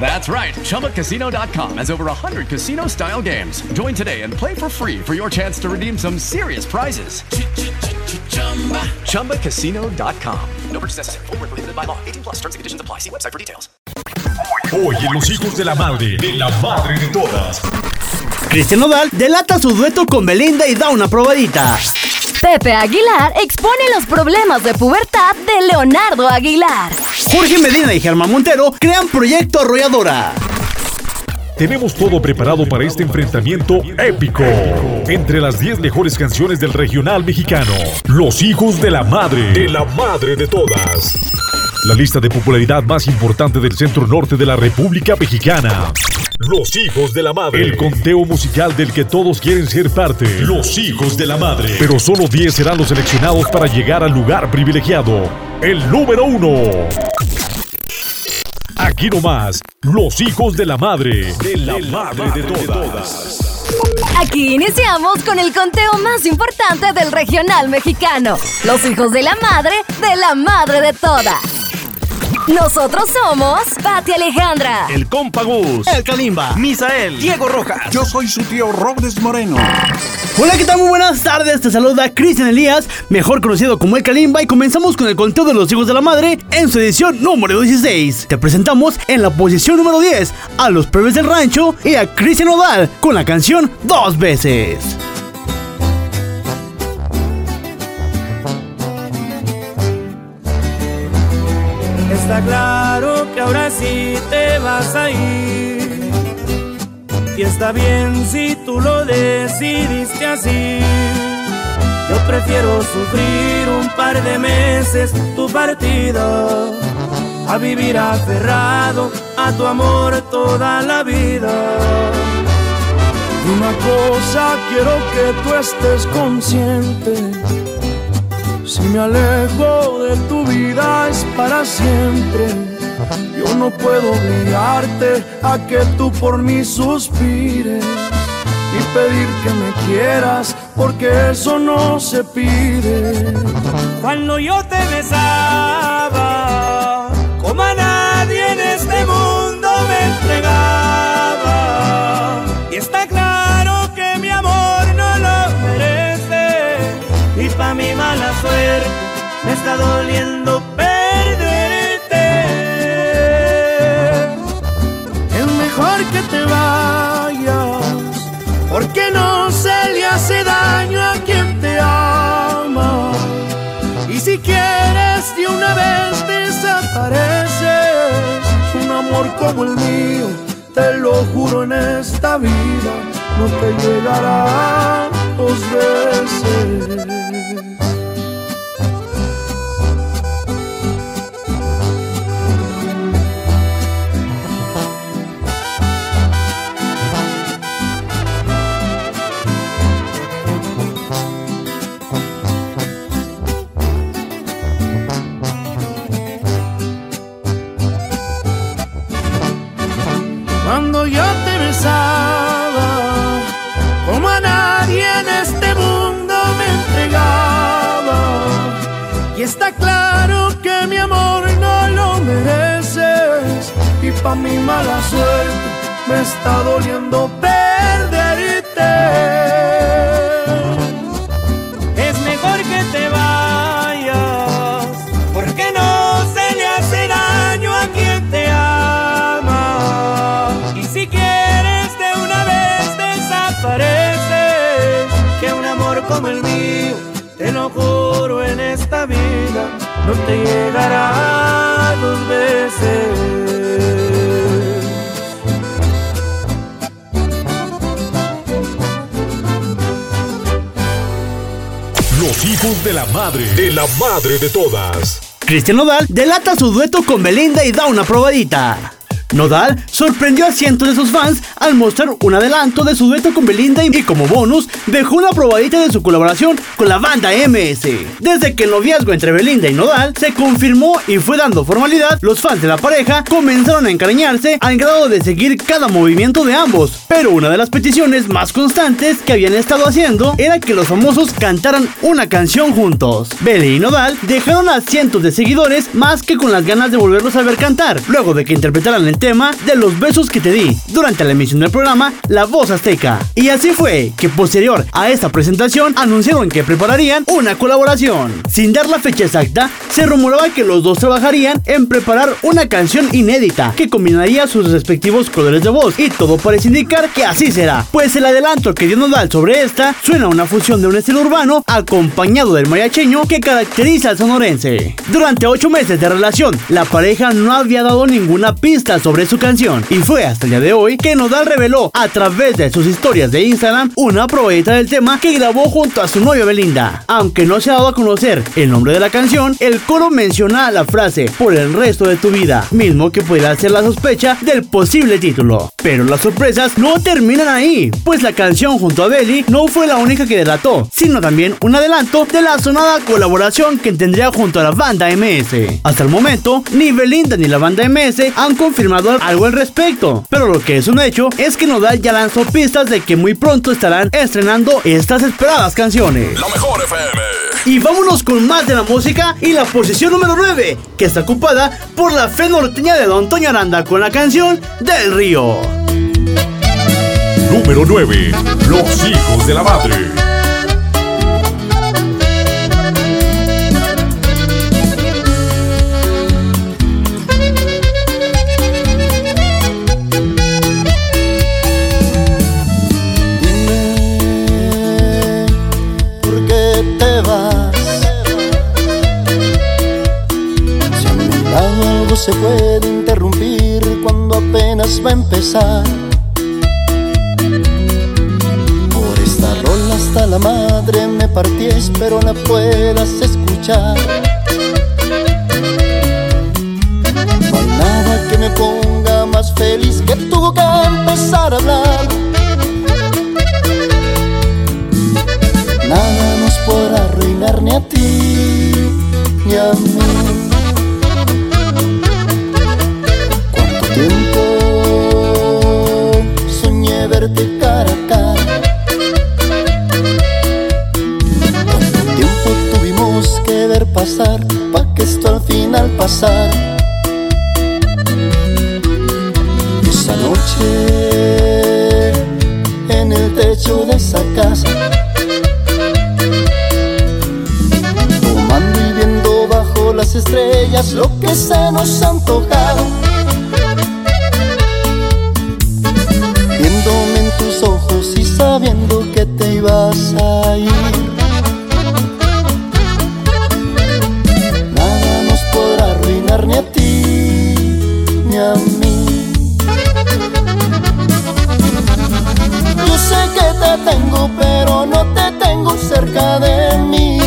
That's right. ChumbaCasino.com has over 100 casino style games. Join today and play for free for your chance to redeem some serious prizes. ChumbaCasino.com. No purchase necessary. Full prohibited by law. 18 plus terms and conditions apply. See website for details. Hoy en Los Hijos de la Madre, de la Madre de Todas. Cristian Nodal delata su dueto con Belinda y da una probadita. Pepe Aguilar expone los problemas de pubertad de Leonardo Aguilar. Jorge Medina y Germán Montero crean Proyecto Arrolladora. Tenemos todo preparado para este enfrentamiento épico entre las 10 mejores canciones del regional mexicano. Los hijos de la madre, de la madre de todas. La lista de popularidad más importante del centro norte de la República Mexicana. Los hijos de la madre. El conteo musical del que todos quieren ser parte. Los hijos de la madre. Pero solo 10 serán los seleccionados para llegar al lugar privilegiado. El número uno. Aquí nomás, los hijos de la madre. De la, madre, de, todas. Aquí iniciamos con el conteo más importante del regional mexicano. Los hijos de la madre de la madre de todas. Nosotros somos Pati Alejandra, el Compagus, el Kalimba, Misael, Diego Rojas. Yo soy su tío Robles Moreno. Hola, ¿qué tal? Muy buenas tardes. Te saluda Cristian Elías, mejor conocido como el Kalimba, y comenzamos con el conteo de los hijos de la madre en su edición número 16. Te presentamos en la posición número 10 a los Pebes del Rancho y a Cristian Odal con la canción Dos veces. Claro que ahora sí te vas a ir. Y está bien si tú lo decidiste así. Yo prefiero sufrir un par de meses tu partida a vivir aferrado a tu amor toda la vida. Una cosa quiero que tú estés consciente si me alejo de tu vida es para siempre. Yo no puedo obligarte a que tú por mí suspires y pedir que me quieras porque eso no se pide. Cuando yo te besaba, como a nadie en este mundo me entregaba. Y está claro que mi amor no lo merece y pa' mi mala suerte me está doliendo una vez desapareces, un amor como el mío, te lo juro en esta vida, no te llegará dos veces. Pa' mi mala suerte me está doliendo perderte. Es mejor que te vayas, porque no se le hace daño a quien te ama. Y si quieres de una vez desapareces, que un amor como el mío, te lo juro en esta vida, no te llegará dos veces. Hijos de la madre, de la madre de todas. Cristian Nodal delata su dueto con Belinda y da una probadita. Nodal sorprendió a cientos de sus fans al mostrar un adelanto de su dueto con Belinda y como bonus dejó una probadita de su colaboración con la banda MS. Desde que el noviazgo entre Belinda y Nodal se confirmó y fue dando formalidad, los fans de la pareja comenzaron a encariñarse al grado de seguir cada movimiento de ambos. Pero una de las peticiones más constantes que habían estado haciendo era que los famosos cantaran una canción juntos. Beli y Nodal dejaron a cientos de seguidores más que con las ganas de volverlos a ver cantar, luego de que interpretaran el tema de los besos que te di durante la emisión del programa La Voz Azteca. Y así fue que posterior a esta presentación anunciaron que prepararían una colaboración. Sin dar la fecha exacta, se rumoraba que los dos trabajarían en preparar una canción inédita que combinaría sus respectivos colores de voz y todo parece indicar que así será, pues el adelanto que dio Nodal sobre esta suena una fusión de un estilo urbano acompañado del mariacheño que caracteriza al sonorense. Durante ocho meses de relación, la pareja no había dado ninguna pista sobre su canción y fue hasta el día de hoy que Nodal reveló a través de sus historias de Instagram una probadita del tema que grabó junto a su novia Belinda. Aunque no se ha dado a conocer el nombre de la canción, el coro menciona la frase por el resto de tu vida, mismo que pueda ser la sospecha del posible título. Pero las sorpresas no terminan ahí, pues la canción junto a Belly no fue la única que delató, sino también un adelanto de la sonada colaboración que tendría junto a la banda MS. Hasta el momento, ni Belinda ni la banda MS han confirmado algo al respecto, pero lo que es un hecho es que Nodal ya lanzó pistas de que muy pronto estarán estrenando estas esperadas canciones. La mejor FM. Y vámonos con más de la música y la posición número 9, que está ocupada por la fe norteña de Don Toño Aranda con la canción Del Río. Número 9. Los hijos de la madre. Se puede interrumpir cuando apenas va a empezar. Por esta rola hasta la madre me partí, espero la puedas escuchar. No hay nada que me ponga más feliz que tuvo que empezar a hablar. Nada nos podrá arruinar ni a ti ni a mí. Verte cara a cara. Cuánto tiempo tuvimos que ver pasar para que esto al final pasara. Esa noche en el techo de esa casa. Tomando y viendo bajo las estrellas lo que se nos antojaba. Nada nos podrá arruinar ni a ti ni a mí. Yo sé que te tengo, pero no te tengo cerca de mí.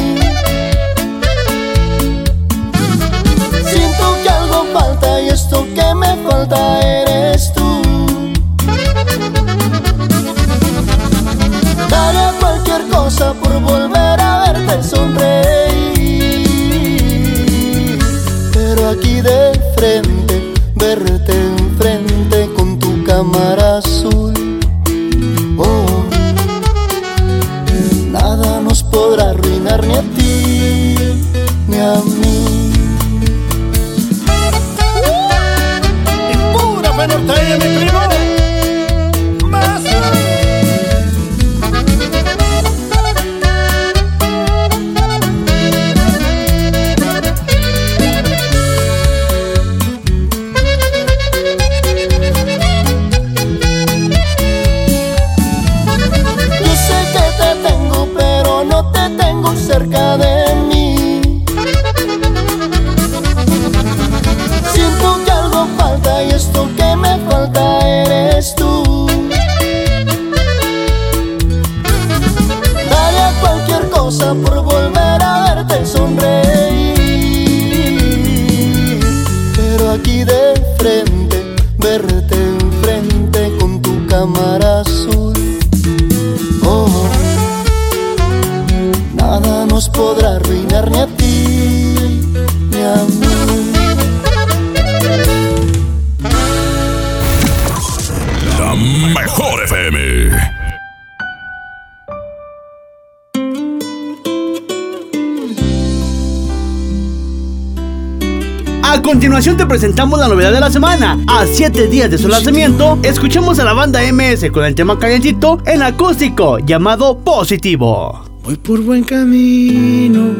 Continuación te presentamos la novedad de la semana. A 7 días de su lanzamiento, escuchamos a la banda MS con el tema calientito en acústico llamado Positivo. Voy por buen camino,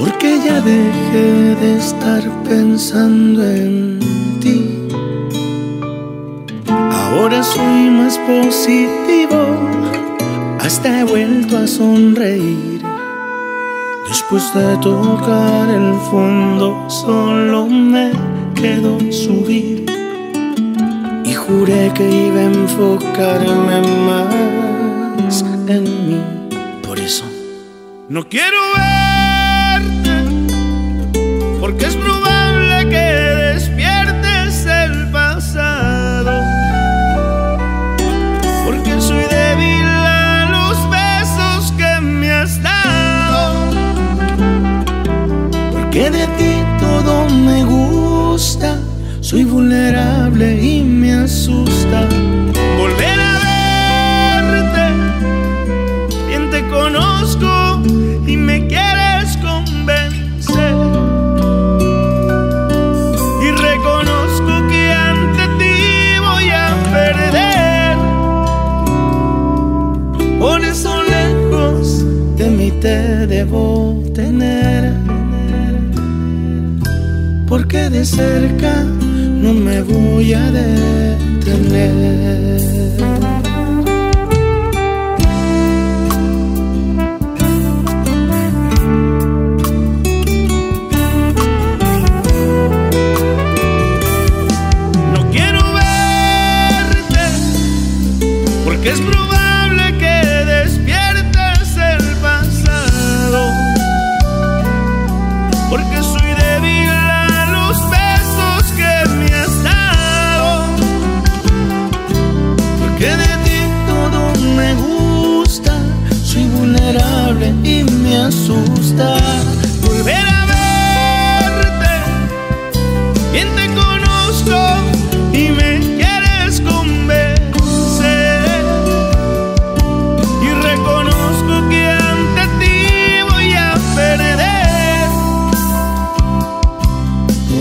porque ya dejé de estar pensando en ti. Ahora soy más positivo, hasta he vuelto a sonreír. Después de tocar el fondo, solo me quedó subir. Y juré que iba a enfocarme más en mí. Por eso, no quiero Soy vulnerable y me asusta. Volver a verte. Bien te conozco y me quieres convencer. Y reconozco que ante ti voy a perder. Por eso lejos de mí te debo tener. Porque de cerca no me voy a detener.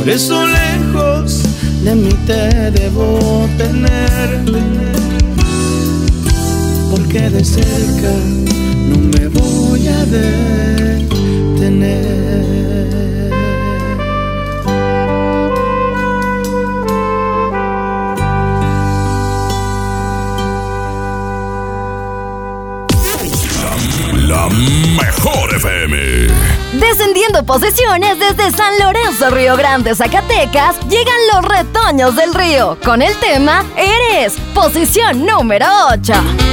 Por eso lejos de mí te debo tener. Porque de cerca no me voy a detener. Descendiendo posiciones desde San Lorenzo, Río Grande, Zacatecas, llegan los retoños del río con el tema Eres, posición número 8.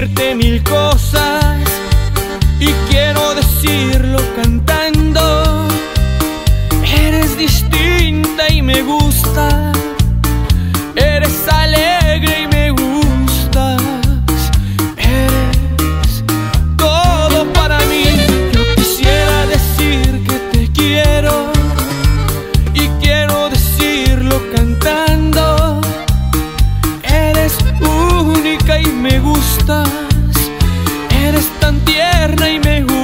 Decirte mil cosas Eres tan tierna y me gustas.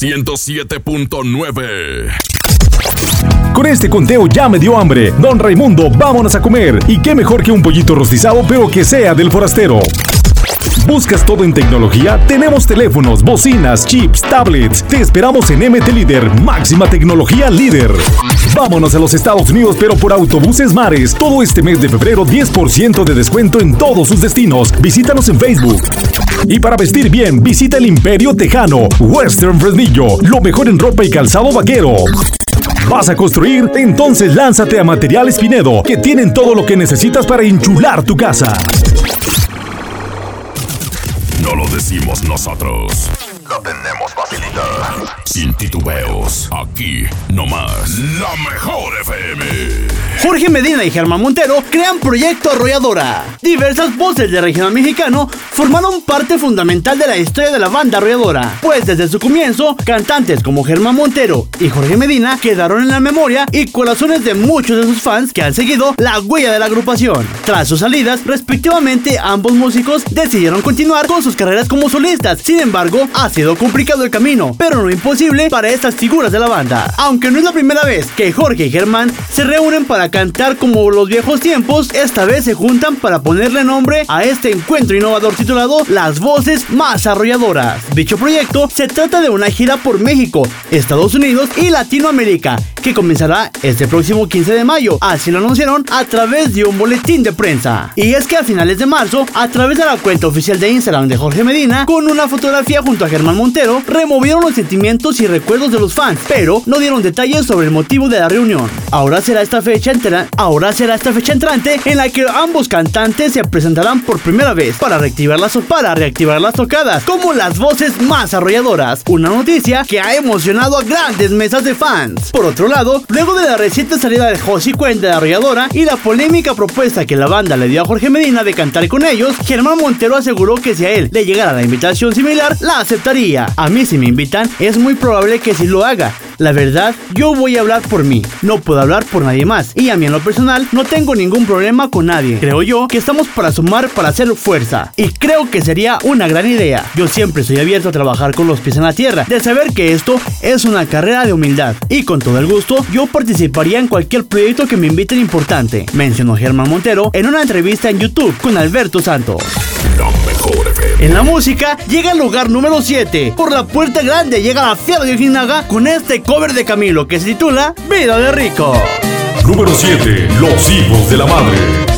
107.9. Con este conteo ya me dio hambre. Don Raimundo, vámonos a comer. Y qué mejor que un pollito rostizado, pero que sea del forastero. ¿Buscas todo en tecnología? Tenemos teléfonos, bocinas, chips, tablets. Te esperamos en MT Líder, máxima tecnología líder. Vámonos a los Estados Unidos, pero por autobuses mares. Todo este mes de febrero, 10% de descuento en todos sus destinos. Visítanos en Facebook. Y para vestir bien, visita el Imperio Tejano, Western Fresnillo, lo mejor en ropa y calzado vaquero. ¿Vas a construir? Entonces lánzate a Materiales Pinedo, que tienen todo lo que necesitas para enchular tu casa. No lo decimos nosotros. Lo tenemos facilitado. Sin titubeos. Aquí, nomás. La mejor FM. Jorge Medina y Germán Montero crean Proyecto Arrolladora. Diversas voces del regional mexicano formaron parte fundamental de la historia de la banda Arrolladora, pues desde su comienzo, cantantes como Germán Montero y Jorge Medina quedaron en la memoria y corazones de muchos de sus fans que han seguido la huella de la agrupación. Tras sus salidas, respectivamente, ambos músicos decidieron continuar con sus carreras como solistas. Sin embargo, ha sido complicado el camino, pero no imposible para estas figuras de la banda. Aunque no es la primera vez que Jorge y Germán se reúnen para cantar como los viejos tiempos, esta vez se juntan para ponerle nombre a este encuentro innovador titulado Las Voces Más Arrolladoras. Dicho proyecto se trata de una gira por México, Estados Unidos y Latinoamérica, que comenzará este próximo 15 de mayo, así lo anunciaron a través de un boletín de prensa. Y es que a finales de marzo, a través de la cuenta oficial de Instagram de Jorge Medina, con una fotografía junto a Germán Montero, removieron los sentimientos y recuerdos de los fans, pero no dieron detalles sobre el motivo de la reunión. Ahora será esta fecha entera, ahora será esta fecha entrante en la que ambos cantantes se presentarán por primera vez para reactivar las para reactivar las tocadas, como las voces más arrolladoras. Una noticia que ha emocionado a grandes mesas de fans. Por otro lado, luego de la reciente salida de Josie Cuente de Arrolladora y la polémica propuesta que la banda le dio a Jorge Medina de cantar con ellos, Germán Montero aseguró que si a él le llegara la invitación similar, la aceptaría. A mí si me invitan, es muy probable que sí lo haga. La verdad, yo voy a hablar por mí, no puedo hablar por nadie más. Y a mí en lo personal, no tengo ningún problema con nadie. Creo yo que estamos para sumar, para hacer fuerza. Y creo que sería una gran idea. Yo siempre estoy abierto a trabajar con los pies en la tierra, de saber que esto es una carrera de humildad. Y con todo el gusto, yo participaría en cualquier proyecto que me inviten importante, mencionó Germán Montero en una entrevista en YouTube con Alberto Santos. En la música llega al lugar número 7. Por la puerta grande llega la fiera de Ojinaga con este cover de Camilo que se titula Vida de Rico. Número 7. Los hijos de la madre.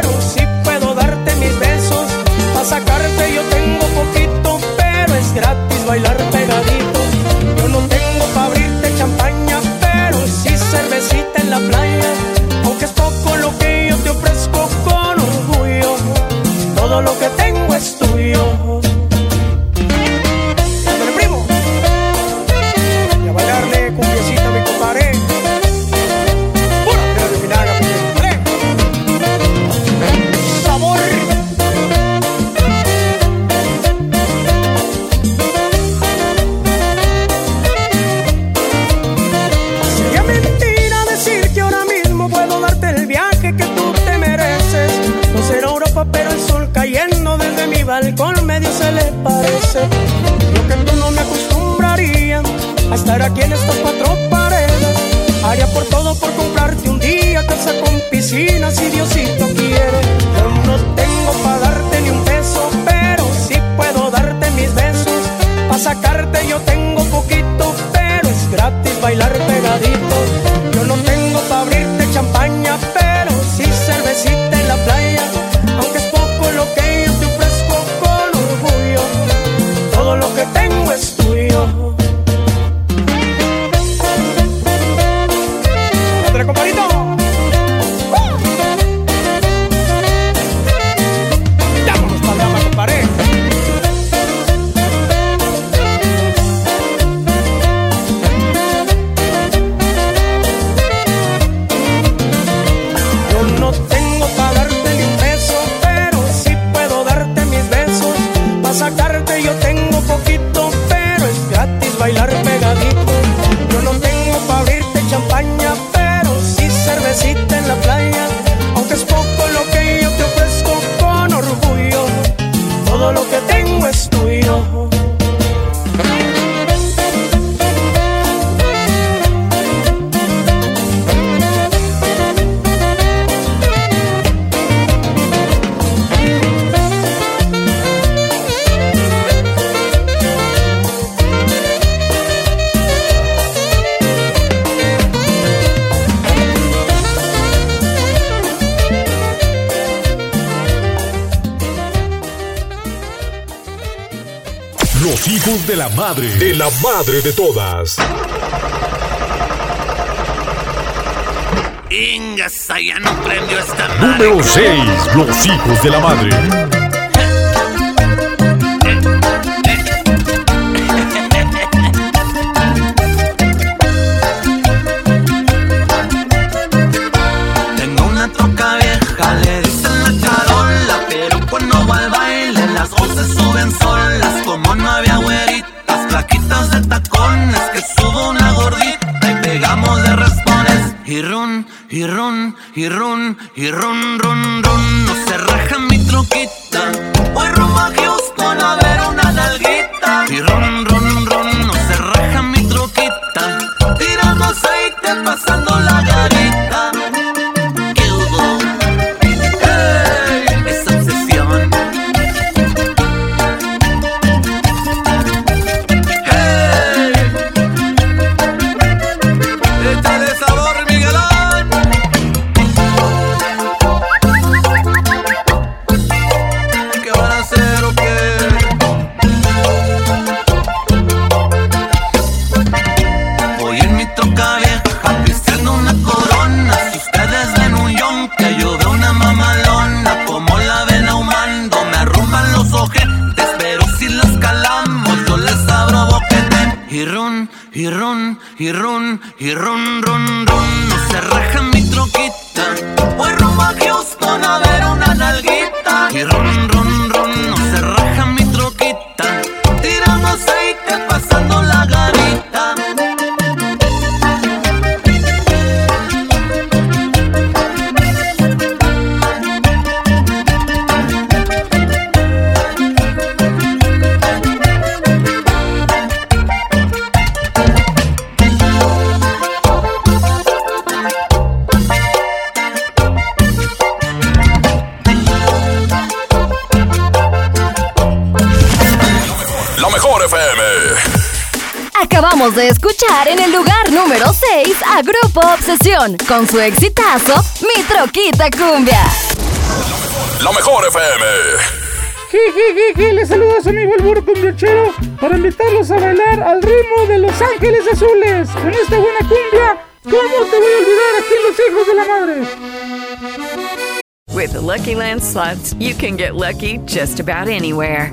pero sí puedo darte mis besos. Para sacarte yo tengo poquito, pero es gratis bailar pegadito. Yo no tengo para abrirte champaña, pero sí cervecita en la playa. Aunque es poco lo que yo te ofrezco con orgullo, todo lo que tengo de la madre, de la madre de todas. Ingasa, ya no prendió esta madre. Número 6. Los hijos de la madre. Con su exitazo Mi Troquita Cumbia. La mejor FM. Jijijiji, les saluda a su amigo el burro cumbiachero para invitarlos a bailar al ritmo de Los Ángeles Azules con esta buena cumbia. ¿Cómo te voy a olvidar aquí los hijos de la madre? With the Lucky Land slots, you can get lucky just about anywhere.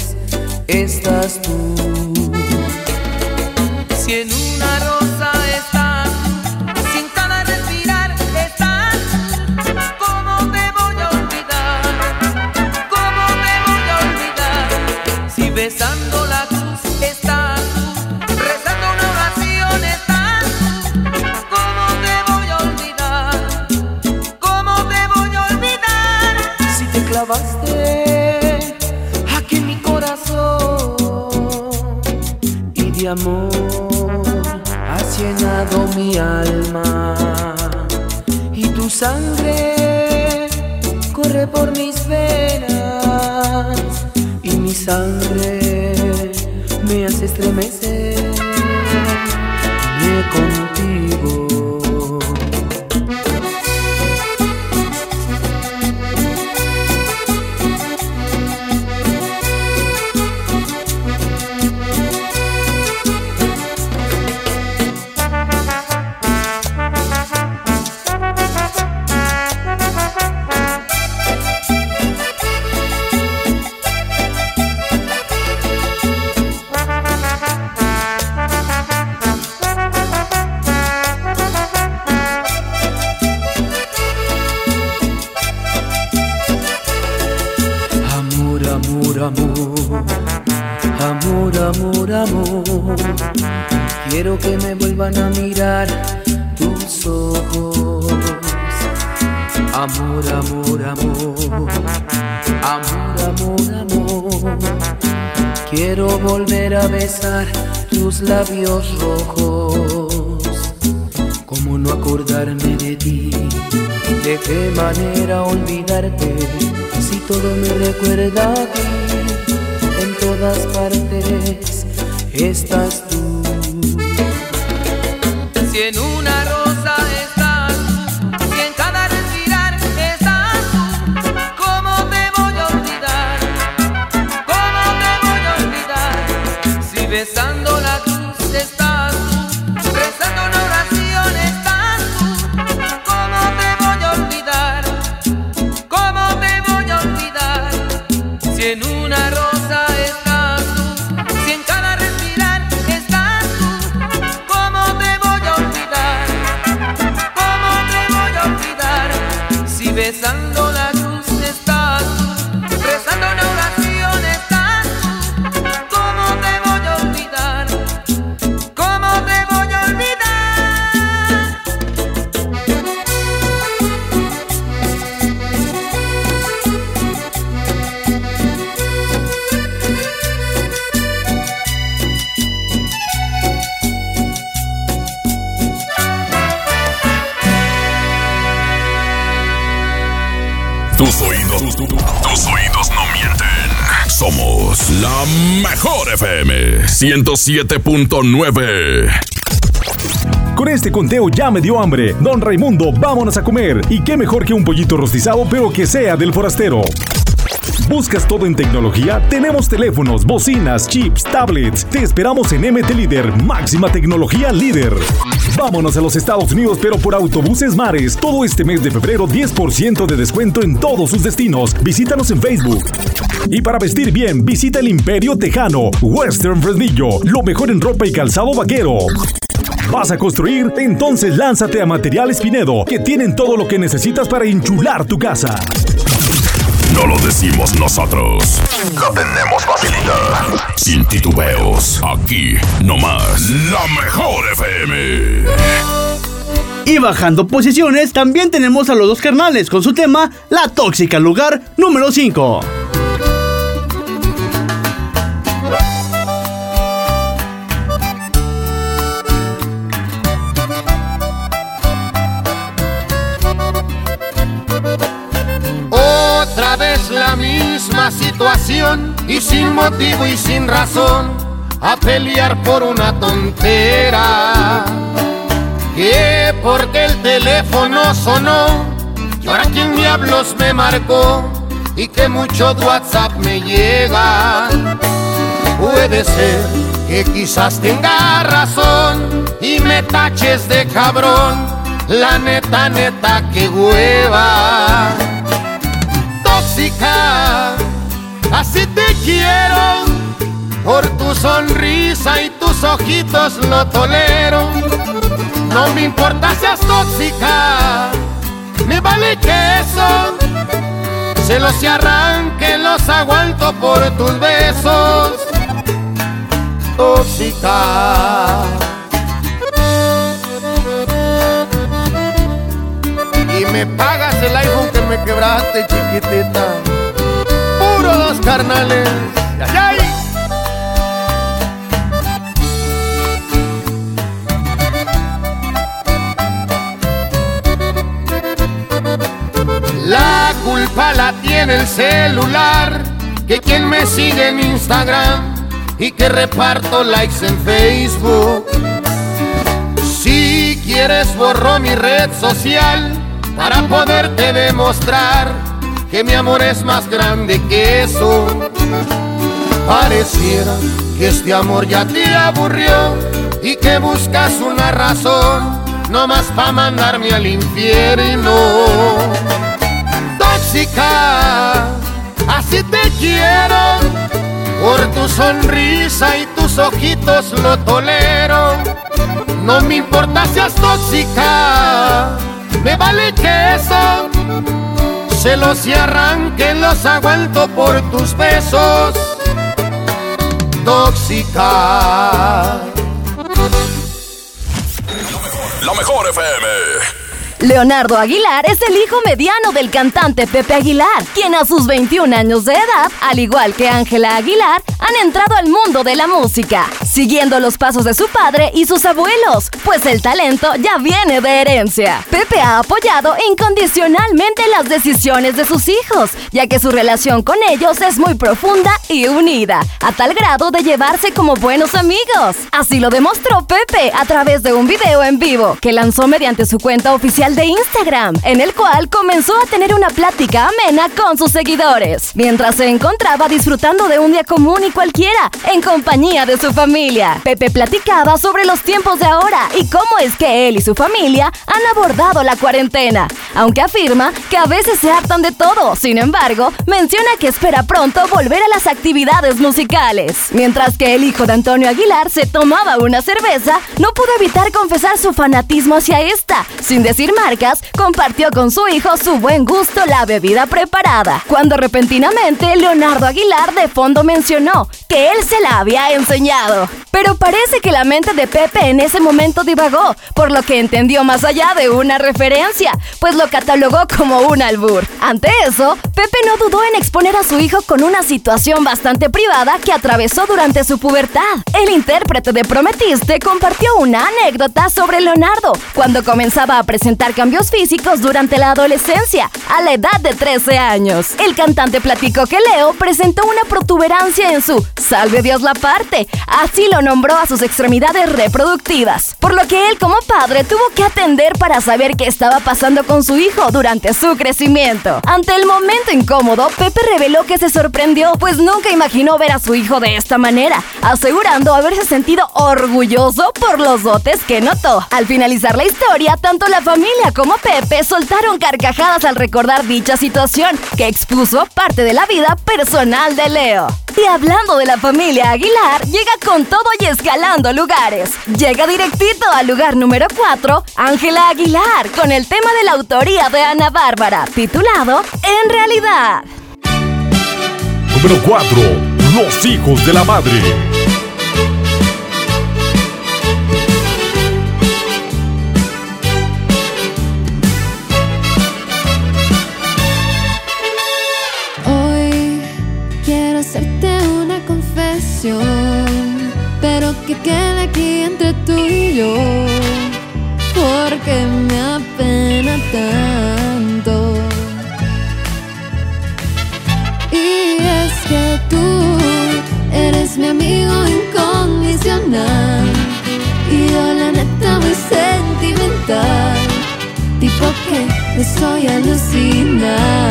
estás tú. Alma. Y tu sangre corre por mis venas. Y mi sangre me hace estremecer. Contigo. Labios rojos. ¿Cómo no acordarme de ti? ¿De qué manera olvidarte? Si todo me recuerda a ti, FM 107.9. Con este conteo ya me dio hambre. Don Raimundo, vámonos a comer. Y qué mejor que un pollito rostizado, pero que sea del forastero. ¿Buscas todo en tecnología? Tenemos teléfonos, bocinas, chips, tablets. Te esperamos en MT Líder, máxima tecnología líder. Vámonos a los Estados Unidos, pero por autobuses mares. Todo este mes de febrero, 10% de descuento en todos sus destinos. Visítanos en Facebook. Y para vestir bien, visita el Imperio Tejano, Western Fresnillo, lo mejor en ropa y calzado vaquero. ¿Vas a construir? Entonces lánzate a Materiales Pinedo, que tienen todo lo que necesitas para enchular tu casa. No lo decimos nosotros. Tenemos facilidad. Sin titubeos. Aquí, nomás. La mejor FM. Y bajando posiciones, también tenemos a los dos carnales con su tema La Tóxica, lugar número 5. La misma situación y sin motivo y sin razón. a pelear por una tontera. Que porque el teléfono sonó y ahora quién diablos me marcó y que mucho WhatsApp me llega. Puede ser que quizás tenga razón y me taches de cabrón. La neta, neta, que hueva. Así te quiero. Por tu sonrisa y tus ojitos lo tolero. No me importa seas tóxica, me vale que eso. Se los y arranque, los aguanto por tus besos. Tóxica. Y me pagas el iPhone que me quebraste, chiquitita. Puro dos carnales. ¡Ay! La culpa la tiene el celular, que quien me sigue en Instagram y que reparto likes en Facebook. Si quieres borro mi red social para poderte demostrar que mi amor es más grande que eso. Pareciera que este amor ya te aburrió y que buscas una razón nomás para mandarme al infierno tóxica, así te quiero. Por tu sonrisa y tus ojitos lo tolero. No me importa seas tóxica, me vale que eso. Celos y arranquen los aguanto por tus besos. Tóxica. La mejor FM. Leonardo Aguilar es el hijo mediano del cantante Pepe Aguilar, quien a sus 21 años de edad, al igual que Ángela Aguilar, han entrado al mundo de la música, siguiendo los pasos de su padre y sus abuelos, pues el talento ya viene de herencia. Pepe ha apoyado incondicionalmente las decisiones de sus hijos, ya que su relación con ellos es muy profunda y unida, a tal grado de llevarse como buenos amigos. Así lo demostró Pepe a través de un video en vivo que lanzó mediante su cuenta oficial de Instagram, en el cual comenzó a tener una plática amena con sus seguidores, mientras se encontraba disfrutando de un día común y cualquiera, en compañía de su familia. Pepe platicaba sobre los tiempos de ahora y cómo es que él y su familia han abordado la cuarentena, aunque afirma que a veces se hartan de todo, sin embargo, menciona que espera pronto volver a las actividades musicales. Mientras que el hijo de Antonio Aguilar se tomaba una cerveza, no pudo evitar confesar su fanatismo hacia esta, sin decir marcas, compartió con su hijo su buen gusto la bebida preparada, cuando repentinamente Leonardo Aguilar de fondo mencionó que él se la había enseñado. Pero parece que la mente de Pepe en ese momento divagó, por lo que entendió más allá de una referencia, pues lo catalogó como un albur. Ante eso, Pepe no dudó en exponer a su hijo con una situación bastante privada que atravesó durante su pubertad. El intérprete de Prometiste compartió una anécdota sobre Leonardo cuando comenzaba a presentar cambios físicos durante la adolescencia, a la edad de 13 años. El cantante platicó que Leo presentó una protuberancia en su Salve Dios la parte, así lo nombró a sus extremidades reproductivas, por lo que él como padre tuvo que atender para saber qué estaba pasando con su hijo durante su crecimiento. Ante el momento incómodo, Pepe reveló que se sorprendió, pues nunca imaginó ver a su hijo de esta manera, asegurando haberse sentido orgulloso por los dotes que notó. Al finalizar la historia, tanto la familia como Pepe soltaron carcajadas al recordar dicha situación, que expuso parte de la vida personal de Leo. Y hablando de la familia Aguilar, llega con todo y escalando lugares. Llega directito al lugar número 4, Ángela Aguilar, con el tema de la autoría de Ana Bárbara, titulado En realidad. Número 4. Los hijos de la madre. porque me apena tanto. Y es que tú eres mi amigo incondicional y yo la neta muy sentimental, tipo que me estoy alucinando.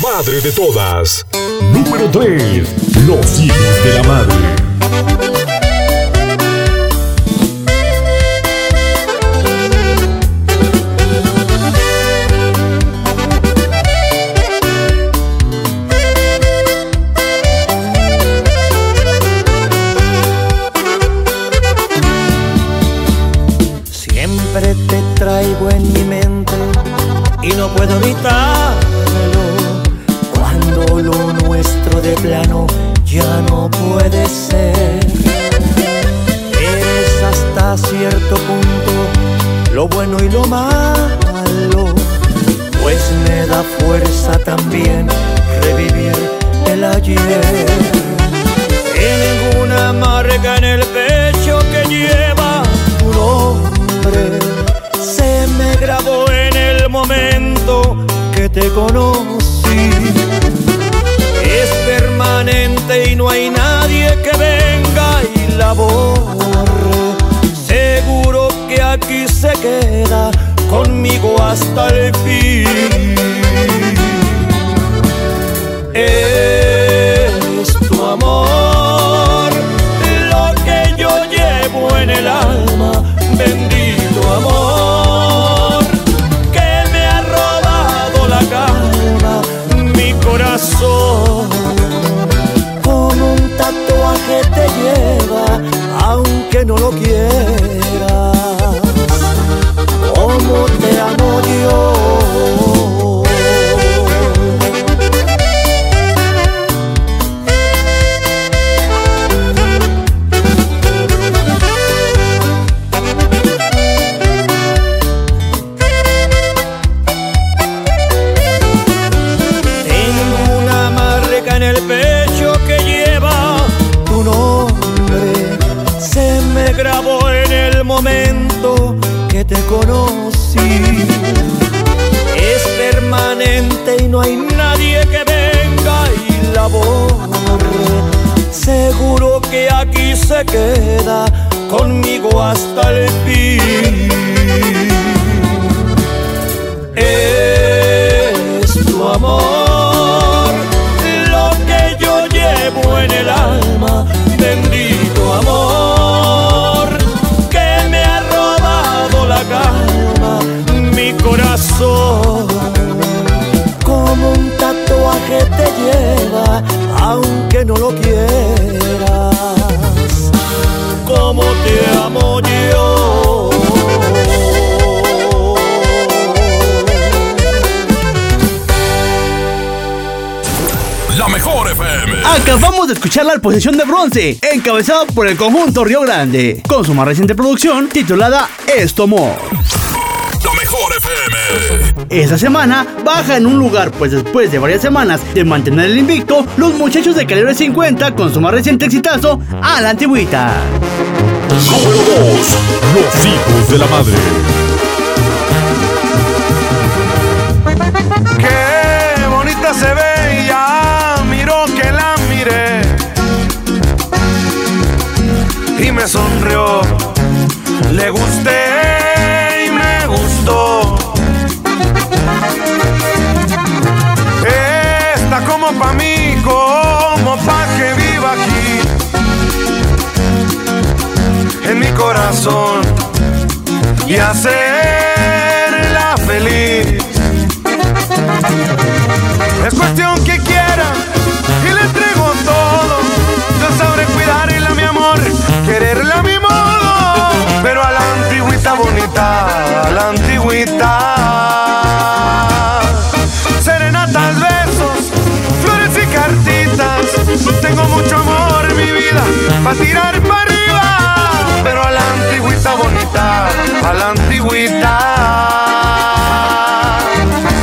madre de todas. Número 3. Los hijos de la madre. La posición de bronce, encabezada por el conjunto Río Grande, con su más reciente producción titulada Esto Amor. La mejor FM. Esta semana baja en un lugar, pues después de varias semanas de mantener el invicto, los muchachos de calibre 50 con su más reciente exitazo a la antigüita. Número 2. Los hijos de la madre. Qué bonita se ve, me sonrió. Le gusté y me gustó. Está como pa' mí, como pa' que viva aquí en mi corazón y hacerla feliz. Es cuestión que antigüita. Serenatas, besos, flores y cartitas. Tengo mucho amor, mi vida, para tirar para arriba. Pero a la antigüita bonita, a la antigüita.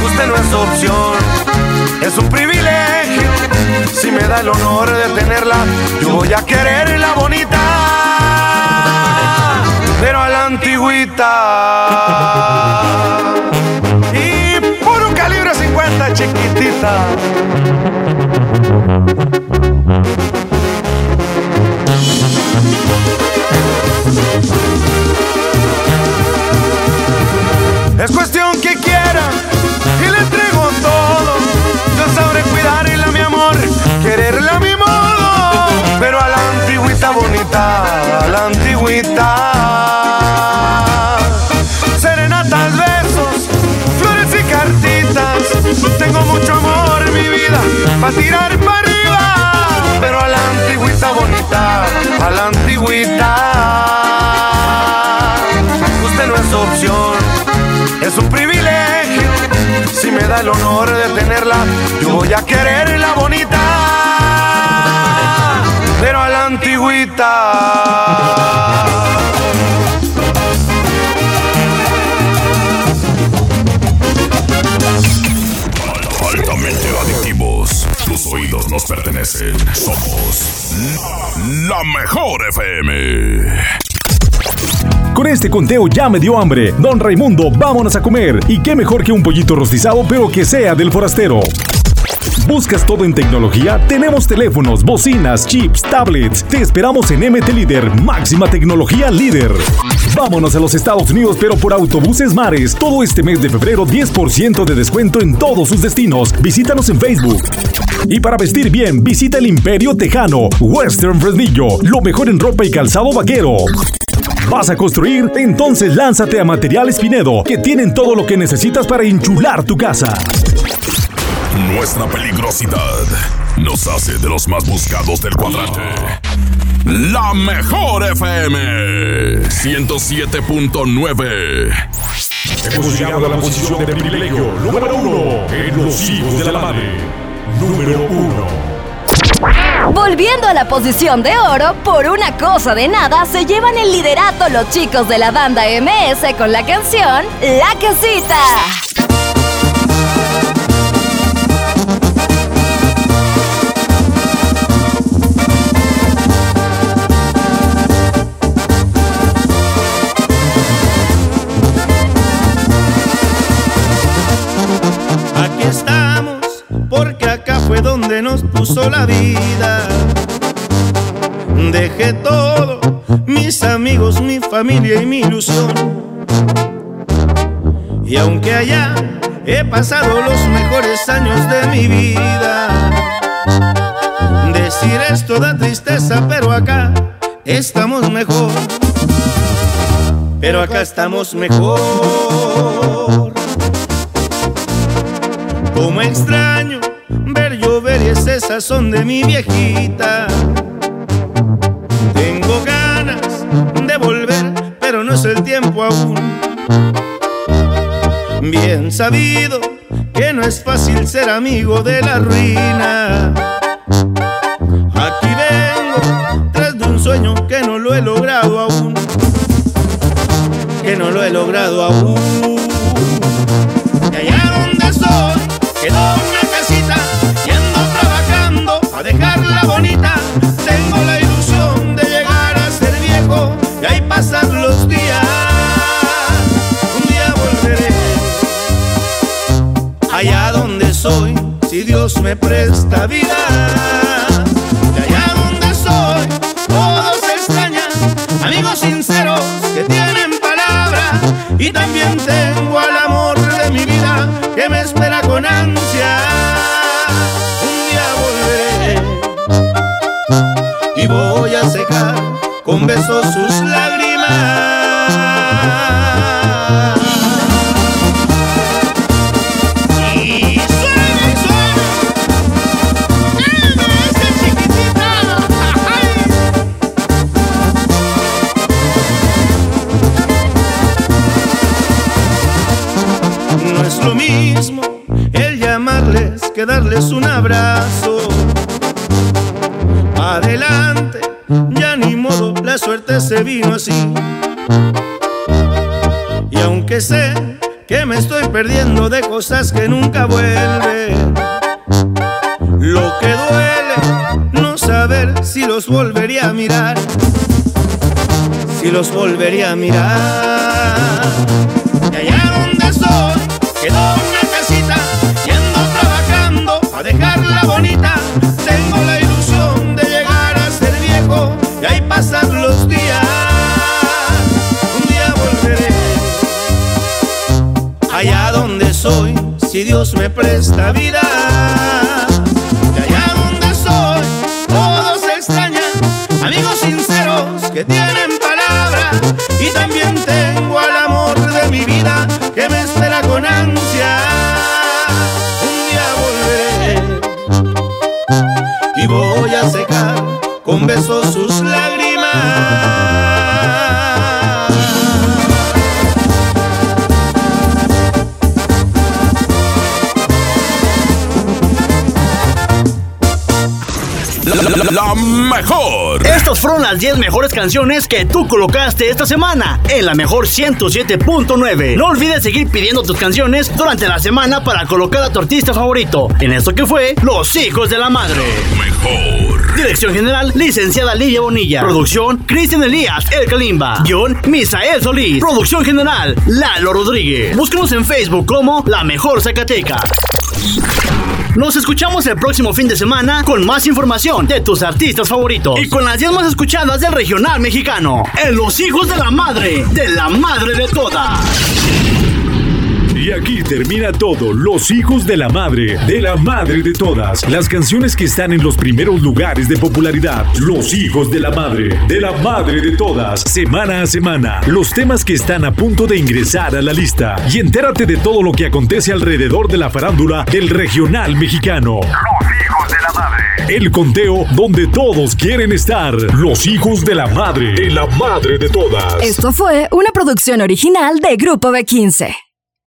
Usted no es opción, es un privilegio. Si me da el honor de tenerla, yo voy a quererla bonita. Antigüita. Y puro calibre 50, chiquitita. Para tirar para arriba. Pero a la antigüita bonita, a la antigüita. Usted no es opción es un privilegio. Si me da el honor de tenerla, yo voy a quererla bonita. Pero a la antigüita. Nos pertenecen. Somos la mejor FM. Con este conteo ya me dio hambre. Don Raimundo, vámonos a comer. Y qué mejor que un pollito rostizado, pero que sea del forastero. ¿Buscas todo en tecnología? Tenemos teléfonos, bocinas, chips, tablets. Te esperamos en MT Líder, máxima tecnología líder. Vámonos a los Estados Unidos, pero por autobuses mares. Todo este mes de febrero, 10% de descuento en todos sus destinos. Visítanos en Facebook. Y para vestir bien, visita el Imperio Tejano, Western Fresnillo, lo mejor en ropa y calzado vaquero. ¿Vas a construir? Entonces lánzate a Materiales Pinedo, que tienen todo lo que necesitas para enchular tu casa. Nuestra peligrosidad nos hace de los más buscados del cuadrante. La mejor FM 107.9. Hemos llegado a la posición de privilegio número uno en los hijos de la madre. Número uno. Volviendo a la posición de oro, por una cosa de nada se llevan el liderato los chicos de la banda MS con la canción La Casita. Nos puso la vida. Dejé todo, mis amigos, mi familia y mi ilusión. Y aunque allá he pasado los mejores años de mi vida, decir esto da tristeza, pero acá estamos mejor. Pero acá estamos mejor. Como extraño ese sazón de mi viejita. Tengo ganas de volver, pero no es el tiempo aún. Bien sabido que no es fácil ser amigo de la ruina. Aquí vengo tras de un sueño que no lo he logrado aún. Que no lo he logrado aún. Si Dios me presta vida. De allá donde soy, todos extrañan, amigos sinceros que tienen palabra. Y también tengo al amor de mi vida que me espera con ansia. Un día volveré y voy a secar con besos sus lágrimas. Perdiendo de cosas que nunca vuelven, lo que duele no saber si los volvería a mirar, si los volvería a mirar. Y allá donde soy, si Dios me presta vida. Las 10 mejores canciones que tú colocaste esta semana en la mejor 107.9. No olvides seguir pidiendo tus canciones durante la semana para colocar a tu artista favorito en esto que fue Los Hijos de la Madre. Mejor. Dirección General, licenciada Lidia Bonilla. Producción, Cristian Elías, El Kalimba. Guión, Misael Solís. Producción General, Lalo Rodríguez. Búscanos en Facebook como La Mejor Zacatecas. Nos escuchamos el próximo fin de semana con más información de tus artistas favoritos y con las 10 más escuchadas del regional mexicano. En Los Hijos de la Madre, de la Madre de Todas. Y aquí termina todo, los hijos de la madre, de la madre de todas. Las canciones que están en los primeros lugares de popularidad. Los hijos de la madre, de la madre de todas. Semana a semana, los temas que están a punto de ingresar a la lista. Y entérate de todo lo que acontece alrededor de la farándula del regional mexicano. Los hijos de la madre. El conteo donde todos quieren estar. Los hijos de la madre, de la madre de todas. Esto fue una producción original de Grupo B15.